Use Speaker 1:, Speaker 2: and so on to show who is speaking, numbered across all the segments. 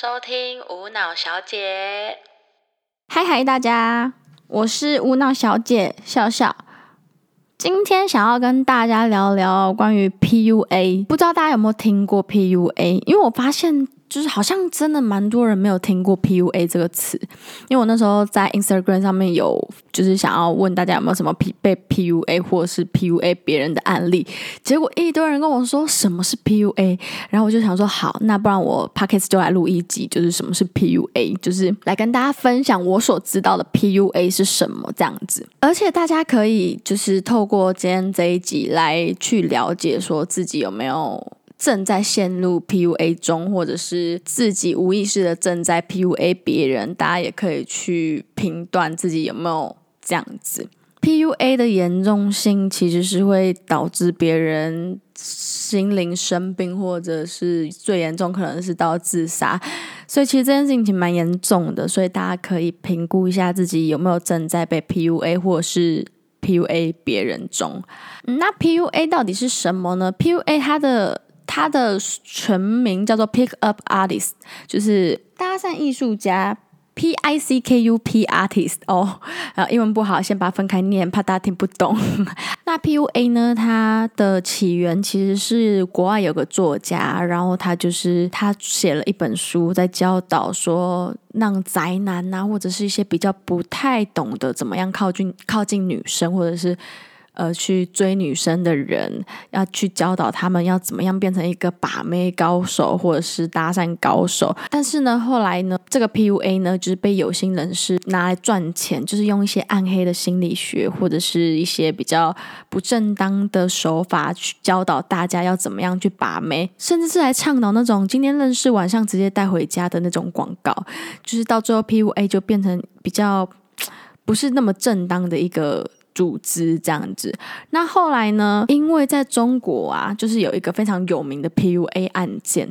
Speaker 1: 收听无脑小姐。
Speaker 2: 嗨嗨，大家，我是无脑小姐笑笑。今天想要跟大家聊聊关于 PUA，不知道大家有没有听过 PUA？因为我发现。就是好像真的蛮多人没有听过 PUA 这个词，因为我那时候在 Instagram 上面有就是想要问大家有没有什么 P 被 PUA 或是 PUA 别人的案例，结果一堆人跟我说什么是 PUA，然后我就想说好，那不然我 Podcast 就来录一集，就是什么是 PUA，就是来跟大家分享我所知道的 PUA 是什么这样子，而且大家可以就是透过今天这一集来去了解说自己有没有。正在陷入 PUA 中，或者是自己无意识的正在 PUA 别人，大家也可以去评断自己有没有这样子。PUA 的严重性其实是会导致别人心灵生病，或者是最严重可能是到自杀。所以其实这件事情蛮严重的，所以大家可以评估一下自己有没有正在被 PUA 或是 PUA 别人中。那 PUA 到底是什么呢？PUA 它的他的全名叫做 Pick Up Artist，就是搭讪艺术家，P I C K U P Artist 哦。然后英文不好，先把它分开念，怕大家听不懂。那 P U A 呢？它的起源其实是国外有个作家，然后他就是他写了一本书，在教导说，让宅男啊，或者是一些比较不太懂得怎么样靠近靠近女生，或者是。呃，去追女生的人，要去教导他们要怎么样变成一个把妹高手，或者是搭讪高手。但是呢，后来呢，这个 PUA 呢，就是被有心人士拿来赚钱，就是用一些暗黑的心理学，或者是一些比较不正当的手法去教导大家要怎么样去把妹，甚至是来倡导那种今天认识，晚上直接带回家的那种广告。就是到最后，PUA 就变成比较不是那么正当的一个。组织这样子，那后来呢？因为在中国啊，就是有一个非常有名的 PUA 案件，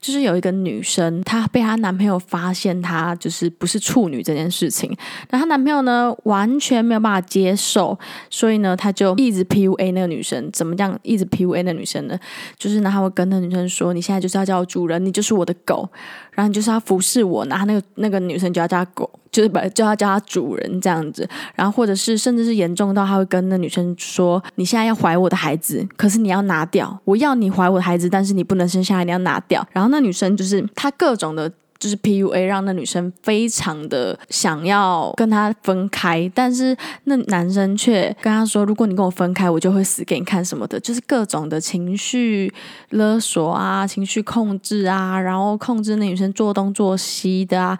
Speaker 2: 就是有一个女生，她被她男朋友发现她就是不是处女这件事情，那她男朋友呢完全没有办法接受，所以呢，他就一直 PUA 那个女生，怎么样一直 PUA 那女生呢？就是呢，他会跟那女生说：“你现在就是要叫我主人，你就是我的狗，然后你就是要服侍我。”然后那个那个女生就要叫他狗。就是把叫他叫他主人这样子，然后或者是甚至是严重到他会跟那女生说：“你现在要怀我的孩子，可是你要拿掉，我要你怀我的孩子，但是你不能生下来，你要拿掉。”然后那女生就是她各种的。就是 PUA 让那女生非常的想要跟他分开，但是那男生却跟他说：“如果你跟我分开，我就会死给你看什么的。”就是各种的情绪勒索啊，情绪控制啊，然后控制那女生做东做西的啊。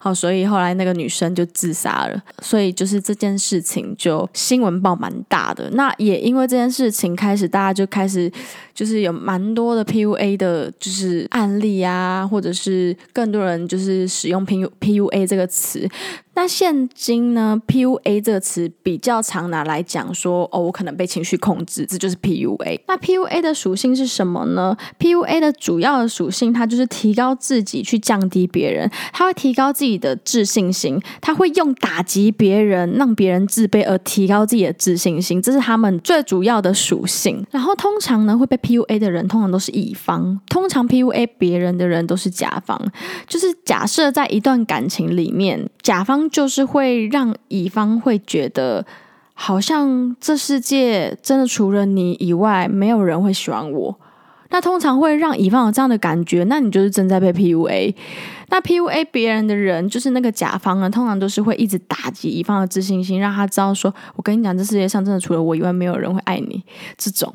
Speaker 2: 好，所以后来那个女生就自杀了。所以就是这件事情就新闻报蛮大的。那也因为这件事情开始，大家就开始就是有蛮多的 PUA 的，就是案例啊，或者是更多。人就是使用 P U P U A 这个词。那现今呢，PUA 这个词比较常拿来讲说，哦，我可能被情绪控制，这就是 PUA。那 PUA 的属性是什么呢？PUA 的主要的属性，它就是提高自己去降低别人，它会提高自己的自信心，它会用打击别人，让别人自卑而提高自己的自信心，这是他们最主要的属性。然后通常呢，会被 PUA 的人通常都是乙方，通常 PUA 别人的人都是甲方。就是假设在一段感情里面，甲方。就是会让乙方会觉得，好像这世界真的除了你以外，没有人会喜欢我。那通常会让乙方有这样的感觉，那你就是正在被 PUA。那 PUA 别人的人，就是那个甲方呢，通常都是会一直打击乙方的自信心，让他知道说，我跟你讲，这世界上真的除了我以外，没有人会爱你。这种。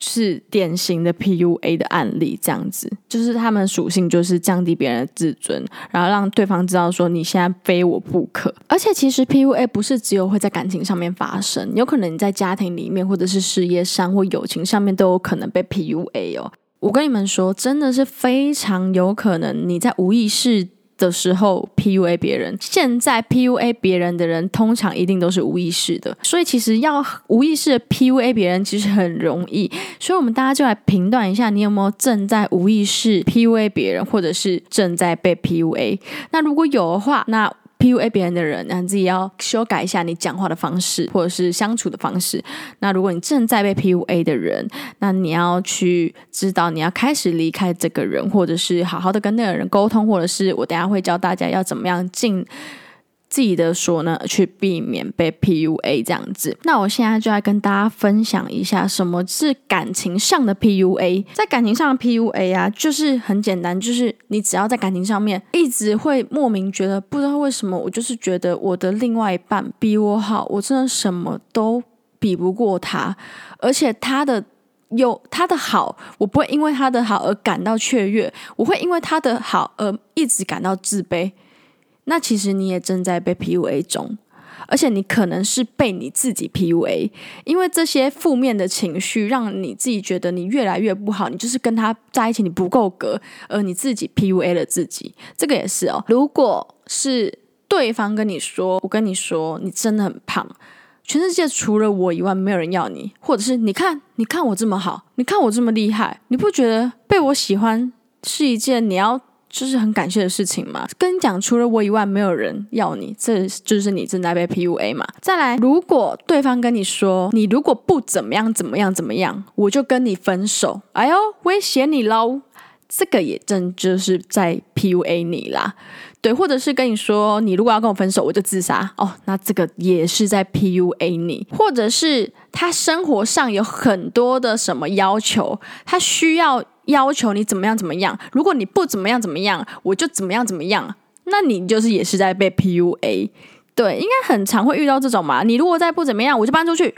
Speaker 2: 是典型的 PUA 的案例，这样子，就是他们属性就是降低别人的自尊，然后让对方知道说你现在非我不可。而且其实 PUA 不是只有会在感情上面发生，有可能你在家庭里面，或者是事业上或友情上面都有可能被 PUA 哦。我跟你们说，真的是非常有可能你在无意识。的时候 PUA 别人，现在 PUA 别人的人通常一定都是无意识的，所以其实要无意识的 PUA 别人其实很容易，所以我们大家就来评断一下，你有没有正在无意识 PUA 别人，或者是正在被 PUA。那如果有的话，那 PUA 别人的人，那自己要修改一下你讲话的方式，或者是相处的方式。那如果你正在被 PUA 的人，那你要去知道你要开始离开这个人，或者是好好的跟那个人沟通，或者是我等下会教大家要怎么样进。自己的说呢，去避免被 PUA 这样子。那我现在就来跟大家分享一下，什么是感情上的 PUA。在感情上的 PUA 啊，就是很简单，就是你只要在感情上面一直会莫名觉得，不知道为什么，我就是觉得我的另外一半比我好，我真的什么都比不过他，而且他的有他的好，我不会因为他的好而感到雀跃，我会因为他的好而一直感到自卑。那其实你也正在被 PUA 中，而且你可能是被你自己 PUA，因为这些负面的情绪让你自己觉得你越来越不好，你就是跟他在一起你不够格，而你自己 PUA 了自己。这个也是哦。如果是对方跟你说，我跟你说，你真的很胖，全世界除了我以外没有人要你，或者是你看，你看我这么好，你看我这么厉害，你不觉得被我喜欢是一件你要？就是很感谢的事情嘛，跟你讲，除了我以外没有人要你，这就是你正在被 PUA 嘛。再来，如果对方跟你说，你如果不怎么样怎么样怎么样，我就跟你分手，哎呦，威胁你喽，这个也正就是在 PUA 你啦。对，或者是跟你说，你如果要跟我分手，我就自杀哦，那这个也是在 PUA 你。或者是他生活上有很多的什么要求，他需要要求你怎么样怎么样，如果你不怎么样怎么样，我就怎么样怎么样，那你就是也是在被 PUA。对，应该很常会遇到这种嘛。你如果再不怎么样，我就搬出去；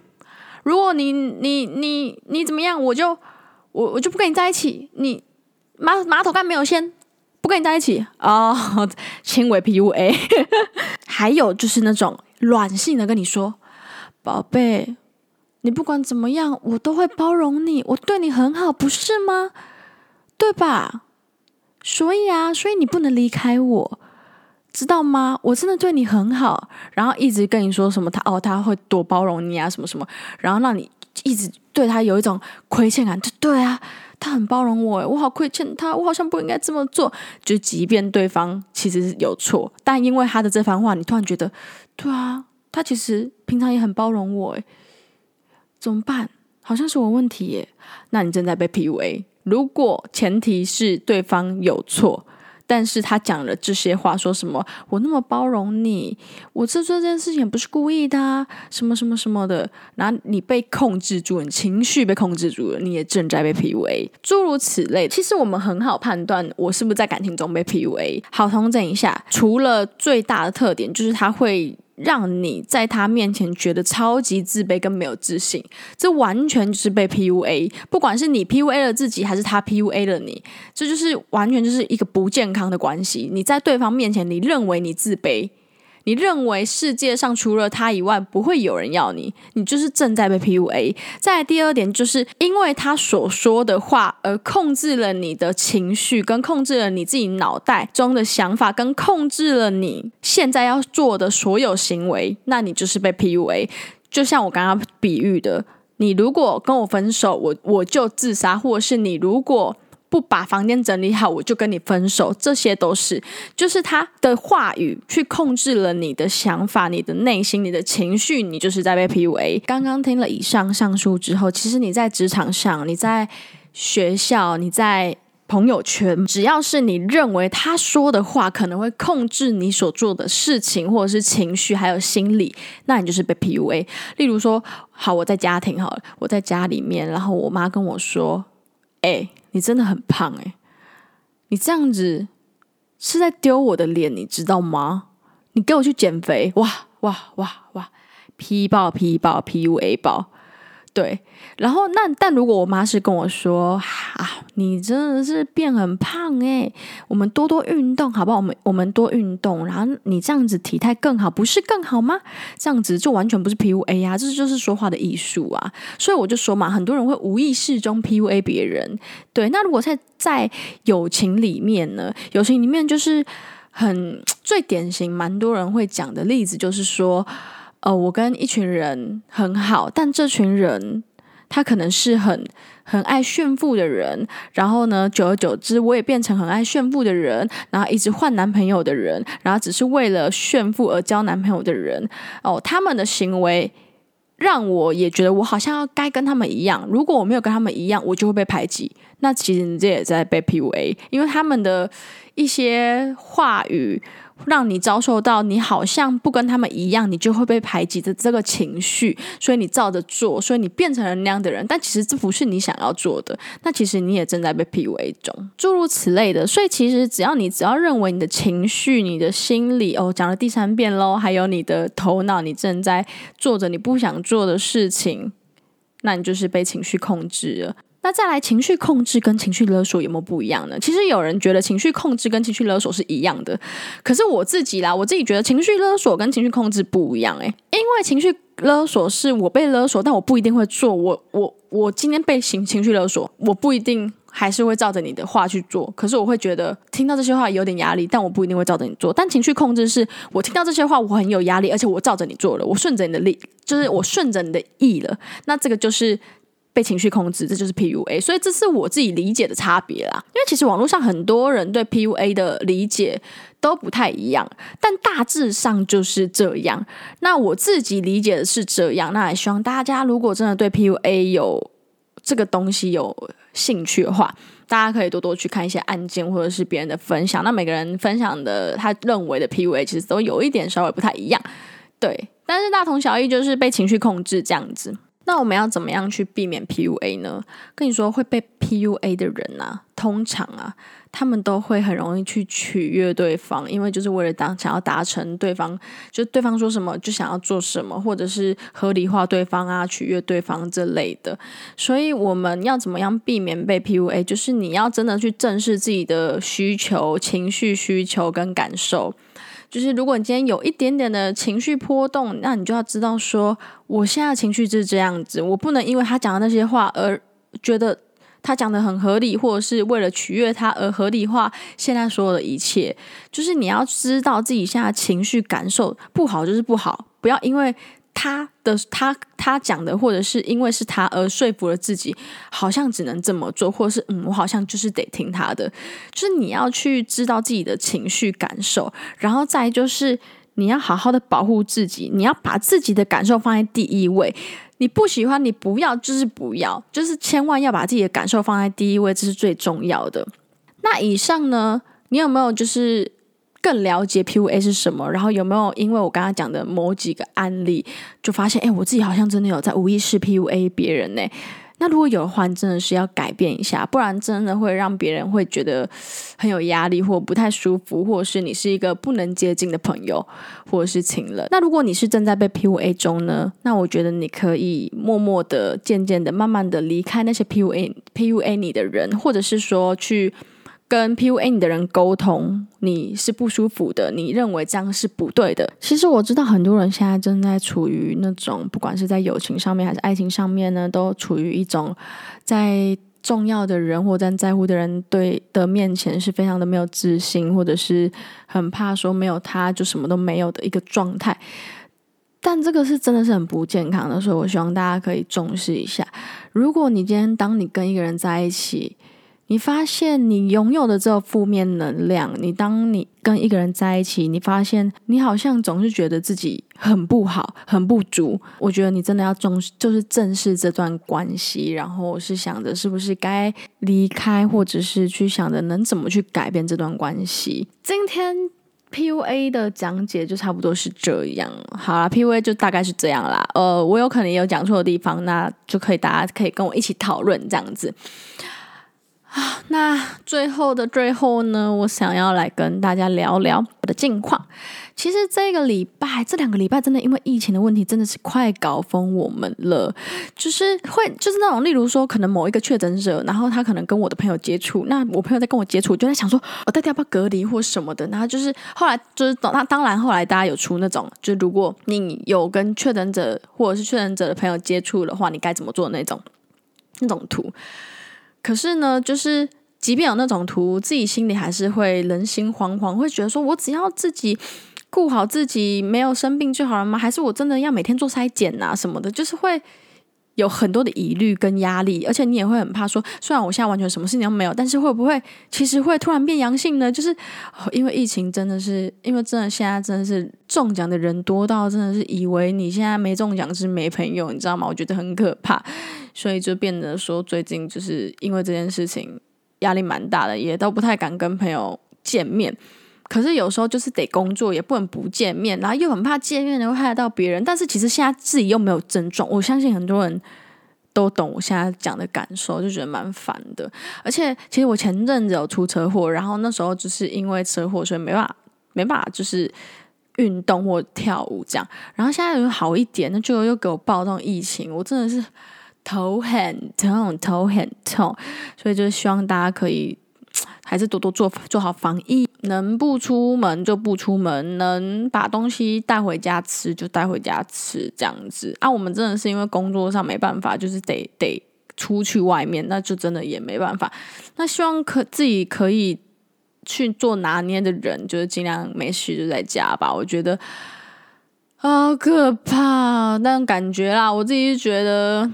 Speaker 2: 如果你你你你怎么样，我就我我就不跟你在一起。你马马桶盖没有掀。不跟你在一起哦，轻微 PUA，还有就是那种软性的跟你说，宝贝，你不管怎么样，我都会包容你，我对你很好，不是吗？对吧？所以啊，所以你不能离开我，知道吗？我真的对你很好，然后一直跟你说什么他哦，他会多包容你啊，什么什么，然后让你一直对他有一种亏欠感，对对啊。他很包容我，我好亏欠他，我好像不应该这么做。就即便对方其实是有错，但因为他的这番话，你突然觉得，对啊，他其实平常也很包容我，诶，怎么办？好像是我问题耶。那你正在被 PUA。如果前提是对方有错。但是他讲了这些话，说什么我那么包容你，我这这件事情不是故意的，什么什么什么的，然后你被控制住，你情绪被控制住了，你也正在被 PUA，诸如此类。其实我们很好判断我是不是在感情中被 PUA。好，同整一下，除了最大的特点就是他会。让你在他面前觉得超级自卑跟没有自信，这完全就是被 PUA。不管是你 PUA 了自己，还是他 PUA 了你，这就是完全就是一个不健康的关系。你在对方面前，你认为你自卑。你认为世界上除了他以外不会有人要你，你就是正在被 PUA。再第二点，就是因为他所说的话而控制了你的情绪，跟控制了你自己脑袋中的想法，跟控制了你现在要做的所有行为，那你就是被 PUA。就像我刚刚比喻的，你如果跟我分手，我我就自杀，或者是你如果。不把房间整理好，我就跟你分手。这些都是，就是他的话语去控制了你的想法、你的内心、你的情绪，你就是在被 PUA。刚刚听了以上上述之后，其实你在职场上、你在学校、你在朋友圈，只要是你认为他说的话可能会控制你所做的事情，或者是情绪，还有心理，那你就是被 PUA。例如说，好，我在家庭好了，我在家里面，然后我妈跟我说：“哎。”你真的很胖诶，你这样子是在丢我的脸，你知道吗？你给我去减肥，哇哇哇哇，批爆批爆 PUA 爆。对，然后那但如果我妈是跟我说啊，你真的是变很胖诶，我们多多运动好不好？我们我们多运动，然后你这样子体态更好，不是更好吗？这样子就完全不是 PUA 呀，这就是说话的艺术啊。所以我就说嘛，很多人会无意识中 PUA 别人。对，那如果在在友情里面呢？友情里面就是很最典型，蛮多人会讲的例子就是说。呃，我跟一群人很好，但这群人他可能是很很爱炫富的人，然后呢，久而久之，我也变成很爱炫富的人，然后一直换男朋友的人，然后只是为了炫富而交男朋友的人。哦，他们的行为。让我也觉得我好像要该跟他们一样，如果我没有跟他们一样，我就会被排挤。那其实你这也在被 PUA，因为他们的一些话语。让你遭受到你好像不跟他们一样，你就会被排挤的这个情绪，所以你照着做，所以你变成了那样的人。但其实这不是你想要做的，那其实你也正在被 PUA 中，诸如此类的。所以其实只要你只要认为你的情绪、你的心理，哦，讲了第三遍喽，还有你的头脑，你正在做着你不想做的事情，那你就是被情绪控制了。那再来，情绪控制跟情绪勒索有没有不一样呢？其实有人觉得情绪控制跟情绪勒索是一样的，可是我自己啦，我自己觉得情绪勒索跟情绪控制不一样诶，因为情绪勒索是我被勒索，但我不一定会做。我我我今天被情情绪勒索，我不一定还是会照着你的话去做。可是我会觉得听到这些话有点压力，但我不一定会照着你做。但情绪控制是我听到这些话我很有压力，而且我照着你做了，我顺着你的力，就是我顺着你的意了。那这个就是。被情绪控制，这就是 PUA，所以这是我自己理解的差别啦。因为其实网络上很多人对 PUA 的理解都不太一样，但大致上就是这样。那我自己理解的是这样，那也希望大家如果真的对 PUA 有这个东西有兴趣的话，大家可以多多去看一些案件或者是别人的分享。那每个人分享的他认为的 PUA 其实都有一点稍微不太一样，对，但是大同小异，就是被情绪控制这样子。那我们要怎么样去避免 PUA 呢？跟你说，会被 PUA 的人啊，通常啊，他们都会很容易去取悦对方，因为就是为了当想要达成对方，就对方说什么就想要做什么，或者是合理化对方啊，取悦对方这类的。所以我们要怎么样避免被 PUA？就是你要真的去正视自己的需求、情绪需求跟感受。就是如果你今天有一点点的情绪波动，那你就要知道说，我现在情绪就是这样子，我不能因为他讲的那些话而觉得他讲的很合理，或者是为了取悦他而合理化现在所有的一切。就是你要知道自己现在情绪感受不好就是不好，不要因为。他的他他讲的，或者是因为是他而说服了自己，好像只能这么做，或者是嗯，我好像就是得听他的。就是你要去知道自己的情绪感受，然后再就是你要好好的保护自己，你要把自己的感受放在第一位。你不喜欢，你不要，就是不要，就是千万要把自己的感受放在第一位，这是最重要的。那以上呢，你有没有就是？更了解 PUA 是什么，然后有没有因为我刚刚讲的某几个案例，就发现哎，我自己好像真的有在无意识 PUA 别人呢？那如果有的话，真的是要改变一下，不然真的会让别人会觉得很有压力，或不太舒服，或者是你是一个不能接近的朋友，或者是情人。那如果你是正在被 PUA 中呢？那我觉得你可以默默的、渐渐的、慢慢的离开那些 PUA PUA 你的人，或者是说去。跟 PUA 你的人沟通，你是不舒服的，你认为这样是不对的。其实我知道很多人现在正在处于那种，不管是在友情上面还是爱情上面呢，都处于一种在重要的人或在在乎的人对的面前是非常的没有自信，或者是很怕说没有他就什么都没有的一个状态。但这个是真的是很不健康的，所以我希望大家可以重视一下。如果你今天当你跟一个人在一起，你发现你拥有的这个负面能量，你当你跟一个人在一起，你发现你好像总是觉得自己很不好、很不足。我觉得你真的要重视，就是正视这段关系，然后是想着是不是该离开，或者是去想着能怎么去改变这段关系。今天 PUA 的讲解就差不多是这样。好啦，PUA 就大概是这样啦。呃，我有可能也有讲错的地方，那就可以大家可以跟我一起讨论这样子。啊，那最后的最后呢，我想要来跟大家聊聊我的近况。其实这个礼拜，这两个礼拜真的因为疫情的问题，真的是快搞疯我们了。就是会，就是那种，例如说，可能某一个确诊者，然后他可能跟我的朋友接触，那我朋友在跟我接触，就在想说，我到底要不要隔离或什么的。然后就是后来就是，那当然后来大家有出那种，就如果你有跟确诊者或者是确诊者的朋友接触的话，你该怎么做那种那种图。可是呢，就是即便有那种图，自己心里还是会人心惶惶，会觉得说，我只要自己顾好自己，没有生病就好了吗？还是我真的要每天做筛检啊什么的？就是会有很多的疑虑跟压力，而且你也会很怕说，虽然我现在完全什么事情都没有，但是会不会其实会突然变阳性呢？就是、因为疫情真的是，因为真的现在真的是中奖的人多到真的是以为你现在没中奖是没朋友，你知道吗？我觉得很可怕，所以就变得说最近就是因为这件事情压力蛮大的，也都不太敢跟朋友见面。可是有时候就是得工作，也不能不见面，然后又很怕见面会害到别人。但是其实现在自己又没有症状，我相信很多人都懂我现在讲的感受，就觉得蛮烦的。而且其实我前阵子有出车祸，然后那时候就是因为车祸，所以没办法没办法就是运动或跳舞这样。然后现在又好一点，那就又给我报这种疫情，我真的是头很痛，头很痛。所以就是希望大家可以。还是多多做做好防疫，能不出门就不出门，能把东西带回家吃就带回家吃，这样子啊。我们真的是因为工作上没办法，就是得得出去外面，那就真的也没办法。那希望可自己可以去做拿捏的人，就是尽量没事就在家吧。我觉得好可怕，那种感觉啦，我自己是觉得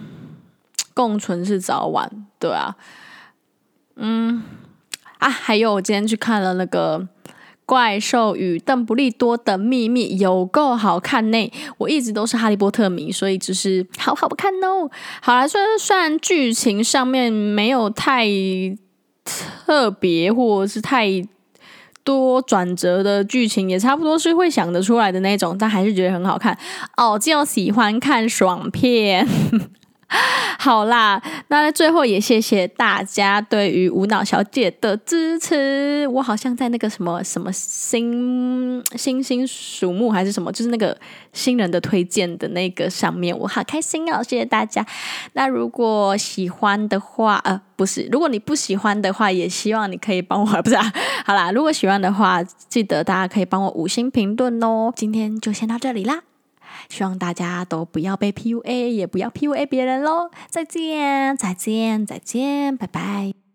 Speaker 2: 共存是早晚，对啊，嗯。啊，还有我今天去看了那个《怪兽与邓布利多的秘密》，有够好看呢！我一直都是哈利波特迷，所以就是好好看哦。好啦，虽然虽然剧情上面没有太特别，或者是太多转折的剧情，也差不多是会想得出来的那种，但还是觉得很好看哦。就喜欢看爽片。好啦，那最后也谢谢大家对于无脑小姐的支持。我好像在那个什么什么星星星数目还是什么，就是那个新人的推荐的那个上面，我好开心哦！谢谢大家。那如果喜欢的话，呃，不是，如果你不喜欢的话，也希望你可以帮我，不是啊？好啦，如果喜欢的话，记得大家可以帮我五星评论哦。今天就先到这里啦。希望大家都不要被 PUA，也不要 PUA 别人喽！再见，再见，再见，拜拜。